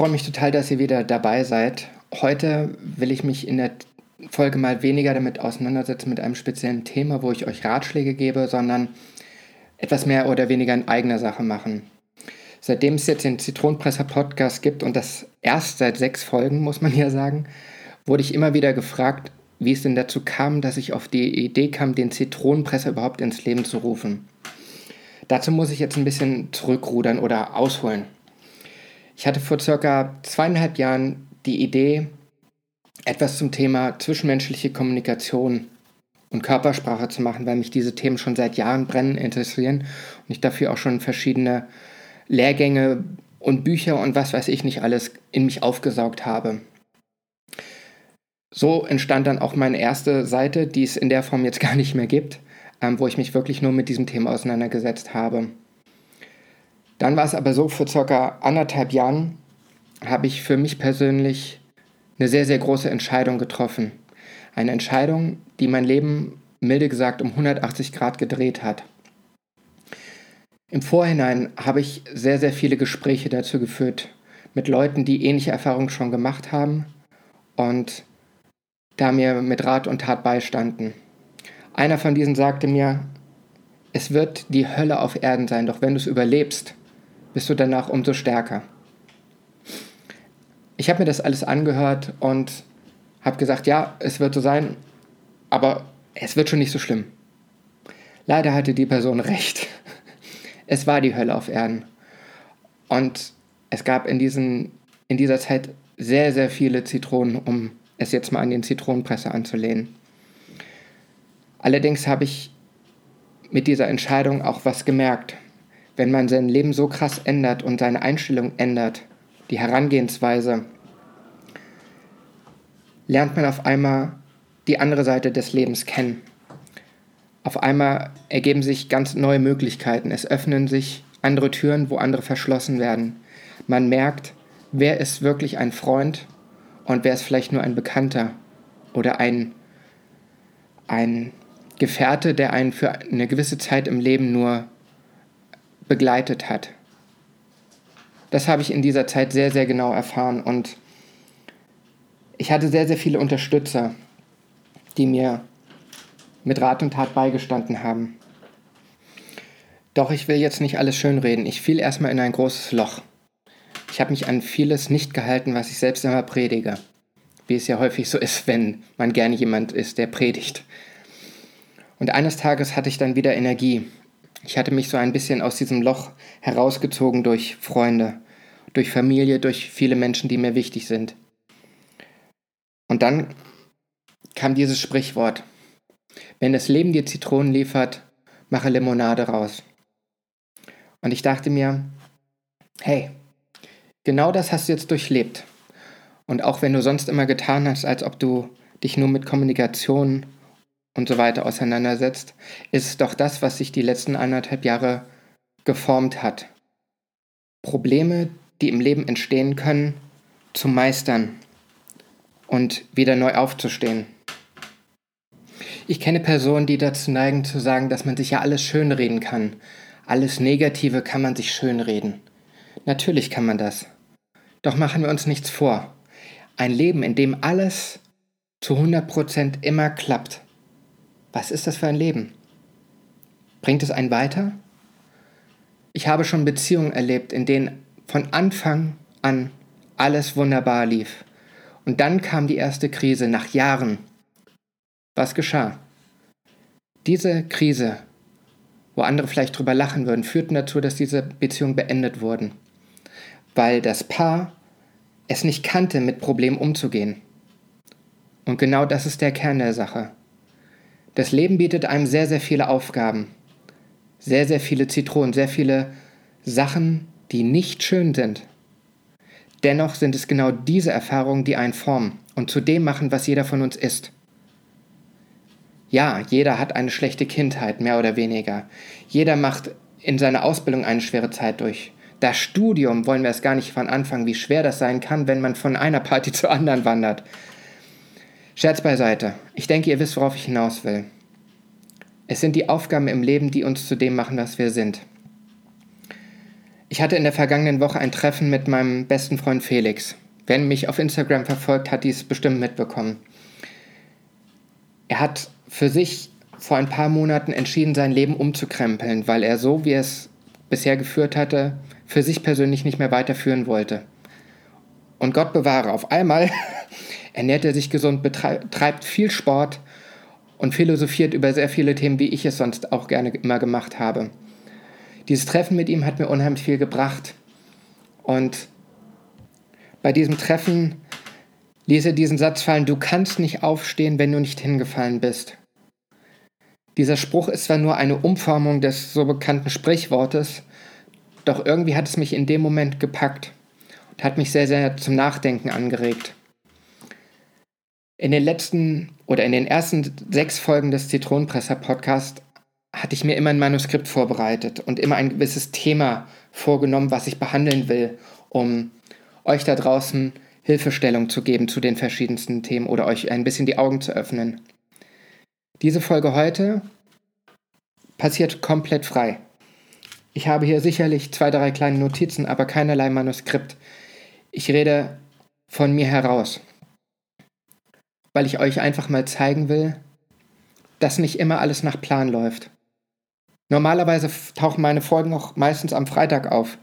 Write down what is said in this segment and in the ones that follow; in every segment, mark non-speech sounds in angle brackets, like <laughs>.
Freue mich total, dass ihr wieder dabei seid. Heute will ich mich in der Folge mal weniger damit auseinandersetzen mit einem speziellen Thema, wo ich euch Ratschläge gebe, sondern etwas mehr oder weniger in eigener Sache machen. Seitdem es jetzt den Zitronenpresser Podcast gibt und das erst seit sechs Folgen, muss man ja sagen, wurde ich immer wieder gefragt, wie es denn dazu kam, dass ich auf die Idee kam, den Zitronenpresser überhaupt ins Leben zu rufen. Dazu muss ich jetzt ein bisschen zurückrudern oder ausholen. Ich hatte vor circa zweieinhalb Jahren die Idee, etwas zum Thema zwischenmenschliche Kommunikation und Körpersprache zu machen, weil mich diese Themen schon seit Jahren brennend interessieren und ich dafür auch schon verschiedene Lehrgänge und Bücher und was weiß ich nicht alles in mich aufgesaugt habe. So entstand dann auch meine erste Seite, die es in der Form jetzt <laughs> gar nicht mehr gibt, ähm, wo ich mich wirklich nur mit diesem Thema auseinandergesetzt habe. Dann war es aber so, vor circa anderthalb Jahren habe ich für mich persönlich eine sehr, sehr große Entscheidung getroffen. Eine Entscheidung, die mein Leben milde gesagt um 180 Grad gedreht hat. Im Vorhinein habe ich sehr, sehr viele Gespräche dazu geführt mit Leuten, die ähnliche Erfahrungen schon gemacht haben und da mir mit Rat und Tat beistanden. Einer von diesen sagte mir, es wird die Hölle auf Erden sein, doch wenn du es überlebst, bist du danach umso stärker. Ich habe mir das alles angehört und habe gesagt, ja, es wird so sein, aber es wird schon nicht so schlimm. Leider hatte die Person recht. <laughs> Es war die Hölle auf Erden. Und es gab in, diesen, in dieser Zeit sehr, sehr viele Zitronen, um es jetzt mal an den Zitronenpresser anzulehnen. Allerdings habe ich mit dieser Entscheidung auch was gemerkt wenn man sein Leben so krass ändert und seine Einstellung ändert, die Herangehensweise, lernt man auf einmal die andere Seite des Lebens kennen. Auf einmal ergeben sich ganz neue Möglichkeiten. Es öffnen sich andere Türen, wo andere verschlossen werden. Man merkt, wer ist wirklich ein Freund und wer ist vielleicht nur ein Bekannter oder ein, ein Gefährte, der einen für eine gewisse Zeit im Leben nur begleitet hat. Das habe ich in dieser Zeit sehr, sehr genau erfahren und ich hatte sehr, sehr viele Unterstützer, die mir mit Rat und Tat beigestanden haben. Doch ich will jetzt nicht alles schönreden. Ich fiel erstmal in ein großes Loch. Ich habe mich an vieles nicht gehalten, was ich selbst immer predige. Wie es ja häufig so ist, wenn man gerne jemand ist, der predigt. Und eines Tages hatte ich dann wieder Energie ich hatte mich so ein bisschen aus diesem Loch herausgezogen durch Freunde, durch Familie, durch viele Menschen, die mir wichtig sind. Und dann kam dieses Sprichwort. Wenn das Leben dir Zitronen liefert, mache Limonade raus. Und ich dachte mir, hey, genau das hast du jetzt durchlebt. Und auch wenn du sonst immer getan hast, als ob du dich nur mit Kommunikation und so weiter auseinandersetzt, ist doch das, was sich die letzten anderthalb Jahre geformt hat. Probleme, die im Leben entstehen können, zu meistern und wieder neu aufzustehen. Ich kenne Personen, die dazu neigen zu sagen, dass man sich ja alles schönreden kann. Alles Negative kann man sich schönreden. Natürlich kann man das. Doch machen wir uns nichts vor. Ein Leben, in dem alles zu 100% immer klappt, was ist das für ein Leben? Bringt es einen weiter? Ich habe schon Beziehungen erlebt, in denen von Anfang an alles wunderbar lief. Und dann kam die erste Krise nach Jahren. Was geschah? Diese Krise, wo andere vielleicht drüber lachen würden, führte dazu, dass diese Beziehungen beendet wurden. Weil das Paar es nicht kannte, mit Problemen umzugehen. Und genau das ist der Kern der Sache. Das Leben bietet einem sehr, sehr viele Aufgaben. sehr, sehr viele Zitronen, sehr viele Sachen, die nicht schön sind. Dennoch sind es genau diese Erfahrungen, die einen formen und zu dem machen, was jeder von uns ist. Ja, jeder hat eine schlechte Kindheit, mehr oder weniger. Jeder macht in seiner Ausbildung eine schwere Zeit durch. Das Studium wollen wir es gar nicht von Anfang, wie schwer das sein kann, wenn man von einer Party <laughs> zur anderen wandert. Scherz beiseite. Ich denke, ihr wisst, worauf ich hinaus will. Es sind die Aufgaben im Leben, die uns zu dem machen, was wir sind. Ich hatte in der vergangenen Woche ein Treffen mit meinem besten Freund Felix. Wer mich auf Instagram verfolgt, hat dies bestimmt mitbekommen. Er hat für sich vor ein paar Monaten entschieden, sein Leben umzukrempeln, weil er so, wie er es bisher geführt hatte, für sich persönlich nicht mehr weiterführen wollte. Und Gott bewahre, auf einmal <laughs> ernährt er sich gesund, betreibt viel Sport und philosophiert über sehr viele Themen, wie ich es sonst auch gerne immer gemacht habe. Dieses Treffen mit ihm hat mir unheimlich viel gebracht. Und bei diesem Treffen ließ er diesen Satz fallen, du kannst nicht aufstehen, wenn du nicht hingefallen bist. Dieser Spruch ist zwar nur eine Umformung des so bekannten Sprichwortes, doch irgendwie hat es mich in dem Moment gepackt und hat mich sehr, sehr zum Nachdenken angeregt. In den letzten oder in den ersten sechs Folgen des Zitronenpresser Podcast hatte ich mir immer ein Manuskript vorbereitet und immer ein gewisses Thema vorgenommen, was ich behandeln will, um euch da draußen Hilfestellung zu geben zu den verschiedensten Themen oder euch ein bisschen die Augen zu öffnen. Diese Folge heute passiert komplett frei. Ich habe hier sicherlich zwei, drei kleine Notizen, aber keinerlei Manuskript. Ich rede von mir heraus, weil ich euch einfach mal zeigen will, dass nicht immer alles nach Plan läuft. Normalerweise tauchen meine Folgen auch meistens am Freitag auf.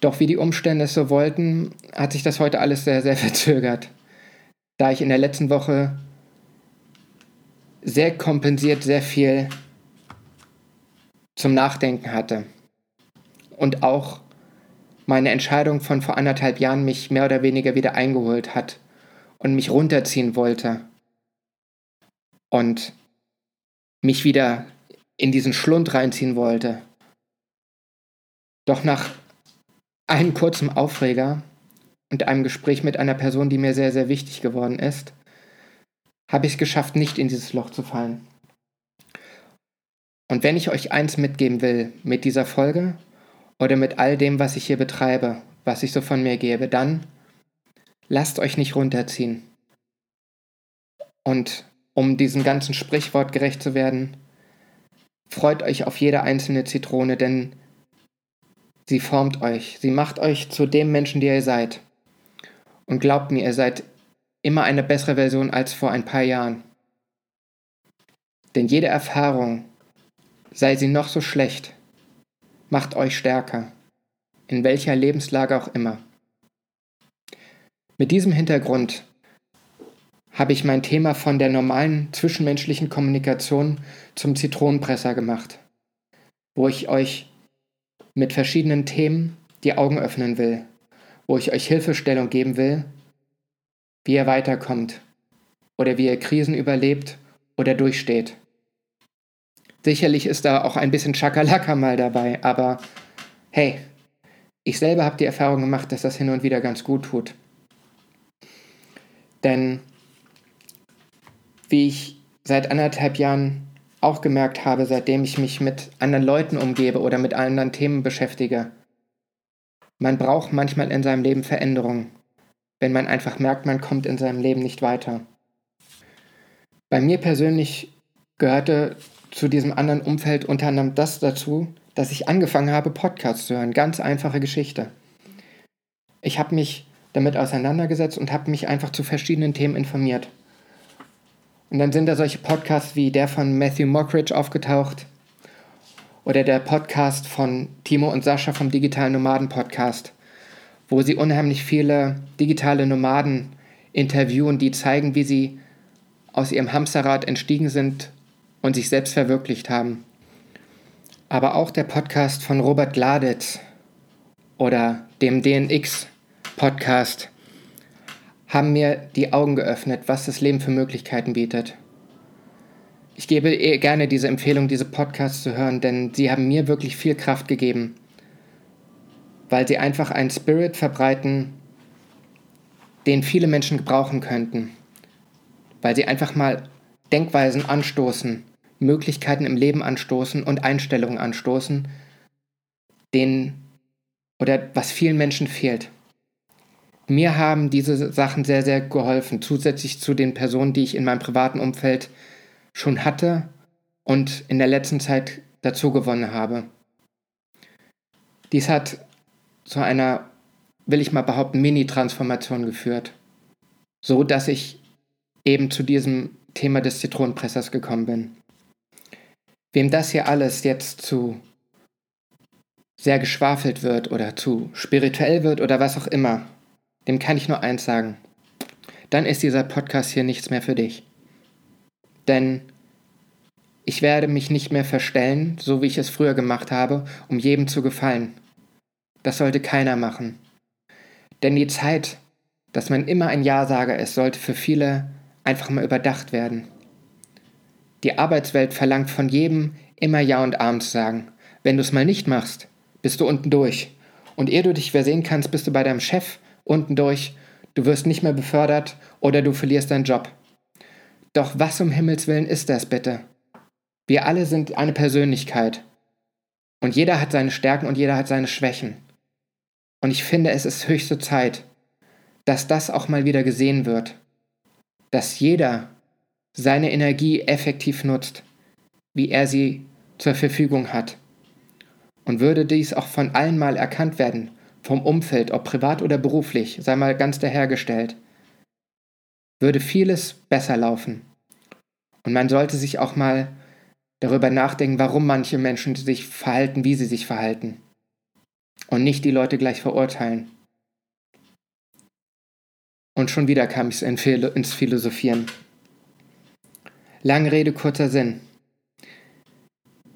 Doch wie die Umstände es so wollten, hat sich das heute alles sehr, sehr <laughs> verzögert. Da ich in der letzten Woche sehr kompensiert sehr viel zum Nachdenken hatte. Und auch meine Entscheidung von vor anderthalb Jahren mich mehr oder weniger wieder eingeholt hat und mich runterziehen wollte. Und mich wieder in diesen Schlund reinziehen wollte. Doch nach einem kurzen Aufreger und einem Gespräch mit einer Person, die mir sehr, sehr wichtig geworden ist, habe ich es geschafft, nicht in dieses Loch zu fallen. Und wenn ich euch eins mitgeben will mit dieser Folge oder mit all dem, was ich hier betreibe, was ich so von mir gebe, dann lasst euch nicht runterziehen. Und um diesem ganzen Sprichwort gerecht zu werden, freut euch auf jede einzelne Zitrone, denn sie formt euch, sie macht euch zu dem Menschen, der ihr seid. Und glaubt mir, ihr seid immer eine bessere Version als vor ein paar Jahren. Denn jede Erfahrung, sei sie noch so schlecht, macht euch stärker, in welcher Lebenslage auch immer. Mit diesem Hintergrund habe ich mein Thema von der normalen zwischenmenschlichen Kommunikation zum Zitronenpresser gemacht, wo ich euch mit verschiedenen Themen die Augen öffnen will, wo ich euch Hilfestellung geben will, wie ihr weiterkommt oder wie ihr Krisen überlebt oder durchsteht. Sicherlich ist da auch ein bisschen Schakalaka mal dabei, aber hey, ich selber habe die Erfahrung gemacht, dass das hin und wieder ganz gut tut. Denn wie ich seit anderthalb Jahren auch gemerkt habe, seitdem ich mich mit anderen Leuten umgebe oder mit anderen Themen beschäftige, man braucht manchmal in seinem Leben Veränderungen wenn man einfach merkt, man kommt in seinem Leben nicht weiter. Bei mir persönlich gehörte zu diesem anderen Umfeld unter anderem das dazu, dass ich angefangen habe, Podcasts zu hören. Ganz einfache Geschichte. Ich habe mich damit auseinandergesetzt und habe mich einfach zu verschiedenen Themen informiert. Und dann sind da solche Podcasts wie der von Matthew Mockridge aufgetaucht oder der Podcast von Timo und Sascha vom Digitalen Nomaden Podcast wo sie unheimlich viele digitale Nomaden interviewen, die zeigen, wie sie aus ihrem Hamsterrad entstiegen sind und sich selbst verwirklicht haben. Aber auch der Podcast von Robert Gladitz oder dem DNX-Podcast haben mir die Augen geöffnet, was das Leben für Möglichkeiten bietet. ich gebe gerne diese Empfehlung, diese Podcasts zu hören, denn sie haben mir wirklich viel Kraft gegeben, weil sie einfach einen Spirit verbreiten, den viele Menschen gebrauchen könnten, weil sie einfach mal Denkweisen anstoßen, Möglichkeiten im Leben anstoßen und Einstellungen anstoßen, denen oder was vielen Menschen fehlt. Mir haben diese Sachen sehr, sehr geholfen, zusätzlich zu den Personen, die ich in meinem privaten Umfeld schon hatte und in der letzten Zeit dazu gewonnen habe. Dies hat zu einer, will ich mal behaupten, Mini-Transformation geführt, so dass ich eben zu diesem Thema des Zitronenpressers gekommen bin. Wem das hier alles jetzt zu sehr geschwafelt wird oder zu spirituell wird oder was auch immer, dem kann ich nur eins sagen. Dann ist dieser Podcast hier nichts mehr für dich. Denn ich werde mich nicht mehr verstellen, so wie ich es früher gemacht habe, um jedem zu gefallen. Das sollte keiner machen. Denn die Zeit, dass man immer ein Ja-Sager ist, sollte für viele einfach mal überdacht werden. Die Arbeitswelt verlangt von jedem immer Ja und Arm zu sagen. Wenn du es mal nicht machst, bist du unten durch. Und ehe du dich versehen kannst, bist du bei deinem Chef unten durch, du wirst nicht mehr befördert oder du verlierst deinen Job. Doch was um Himmels willen ist das bitte? Wir alle sind eine Persönlichkeit. Und jeder hat seine Stärken und jeder hat seine Schwächen. Und ich finde, es ist höchste Zeit, dass das auch mal wieder gesehen wird. Dass jeder seine Energie effektiv nutzt, wie er sie zur Verfügung hat. Und würde dies auch von allen mal erkannt werden, vom Umfeld, ob privat oder beruflich, sei mal ganz dahergestellt, würde vieles besser laufen. Und man sollte sich auch mal darüber nachdenken, warum manche Menschen sich verhalten, wie sie sich verhalten. Und nicht die Leute gleich verurteilen. Und schon wieder kam ich ins Philosophieren. Lange Rede, kurzer Sinn.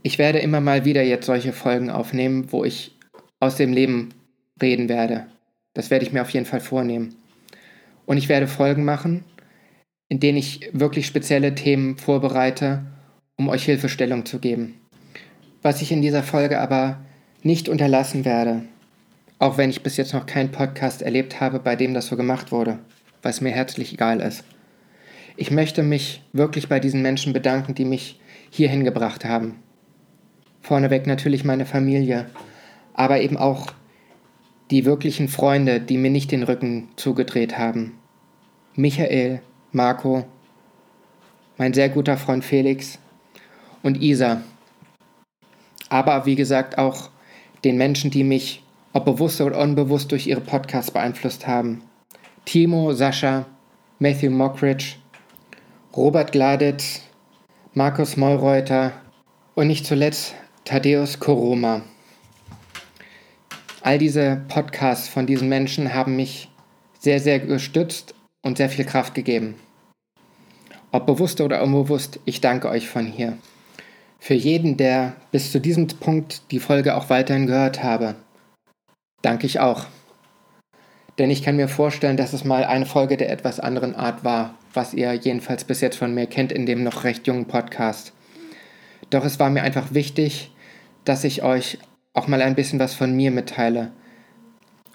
Ich werde immer mal wieder jetzt solche Folgen aufnehmen, wo ich aus dem Leben reden werde. Das werde ich mir auf jeden Fall vornehmen. Und ich werde Folgen machen, in denen ich wirklich spezielle Themen vorbereite, um euch Hilfestellung zu geben. Was ich in dieser Folge aber nicht unterlassen werde, auch wenn ich bis jetzt noch keinen Podcast erlebt habe, bei dem das so gemacht wurde, was mir herzlich egal ist. Ich möchte mich wirklich bei diesen Menschen bedanken, die mich hierhin gebracht haben. Vorneweg natürlich meine Familie, aber eben auch die wirklichen Freunde, die mir nicht den Rücken zugedreht haben. Michael, Marco, mein sehr guter Freund Felix und Isa. Aber wie gesagt auch den Menschen, die mich, ob bewusst oder unbewusst, durch ihre Podcasts beeinflusst haben. Timo, Sascha, Matthew Mockridge, Robert Gladitz, Markus Meureuter und nicht zuletzt Thaddeus Koroma. All diese Podcasts von diesen Menschen haben mich sehr, sehr gestützt und sehr viel Kraft gegeben. Ob bewusst oder unbewusst, ich danke euch von hier. Für jeden, der bis zu diesem Punkt die Folge auch weiterhin gehört habe, danke ich auch. Denn ich kann mir vorstellen, dass es mal eine Folge der etwas anderen Art war, was ihr jedenfalls bis jetzt von mir kennt in dem noch recht jungen Podcast. Doch es war mir einfach wichtig, dass ich euch auch mal ein bisschen was von mir mitteile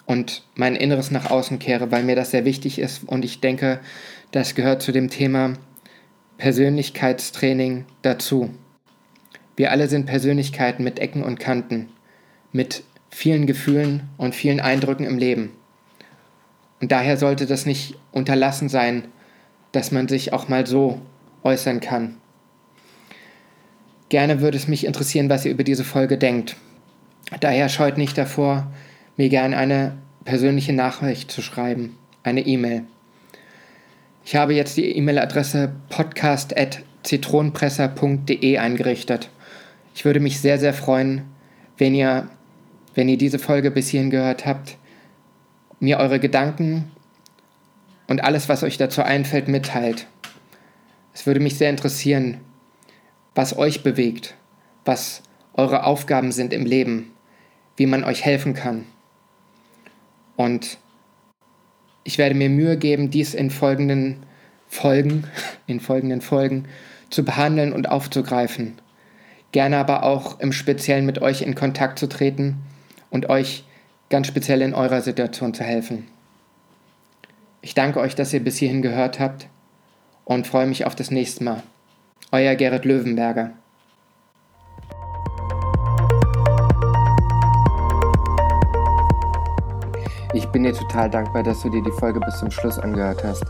und mein Inneres nach außen kehre, weil mir das sehr wichtig ist und ich denke, das gehört zu dem Thema Persönlichkeitstraining dazu. Wir alle sind Persönlichkeiten mit Ecken und Kanten, mit vielen Gefühlen und vielen Eindrücken im Leben. Und daher sollte das nicht unterlassen sein, dass man sich auch mal so äußern kann. Gerne würde es mich interessieren, was ihr über diese Folge denkt. Daher scheut nicht davor, mir gerne eine persönliche Nachricht zu schreiben, eine E-Mail. Ich habe jetzt die E-Mail-Adresse podcast.zitronenpresser.de eingerichtet. Ich würde mich sehr, sehr freuen, wenn ihr, wenn ihr diese Folge bis hierhin gehört habt, mir eure Gedanken und alles, was euch dazu einfällt, mitteilt. Es würde mich sehr interessieren, was euch bewegt, was eure Aufgaben sind im Leben, wie man euch helfen kann. Und ich werde mir Mühe geben, dies in folgenden Folgen, <laughs> in folgenden Folgen zu behandeln und aufzugreifen. Gerne aber auch im Speziellen mit euch in Kontakt zu treten und euch ganz speziell in eurer Situation zu helfen. Ich danke euch, dass ihr bis hierhin gehört habt und freue mich auf das nächste Mal. Euer Gerrit Löwenberger. Bin dir total dankbar, dass du dir die Folge bis zum Schluss angehört hast.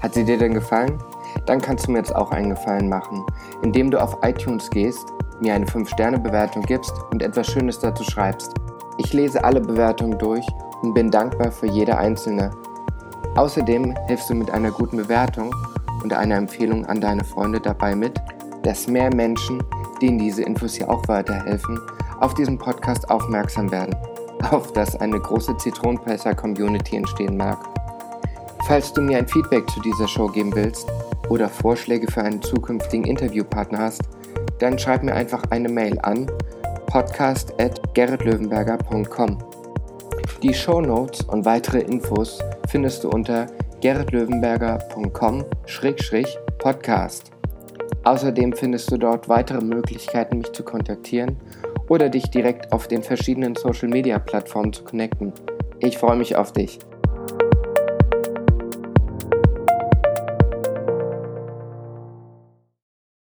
Hat sie dir denn gefallen? Dann kannst du mir jetzt auch einen Gefallen machen, indem du auf iTunes gehst, mir eine 5-Sterne-Bewertung gibst und etwas Schönes dazu schreibst. Ich lese alle Bewertungen durch und bin dankbar für jede einzelne. Außerdem hilfst du mit einer guten Bewertung und einer Empfehlung an deine Freunde dabei mit, dass mehr Menschen, denen diese Infos hier auch weiterhelfen, auf diesen Podcast aufmerksam werden, auf dass eine große Zitronenpresser-Community entstehen mag. Falls du mir ein Feedback zu dieser Show geben willst oder Vorschläge für einen zukünftigen Interviewpartner hast, dann schreib mir einfach eine Mail an podcast.gerritlöwenberger.com. Die Show Notes und weitere Infos findest du unter gerritlöwenberger.com-podcast. Außerdem findest du dort weitere Möglichkeiten, mich zu kontaktieren oder dich direkt auf den verschiedenen Social-Media-Plattformen zu connecten. Ich freue mich auf dich.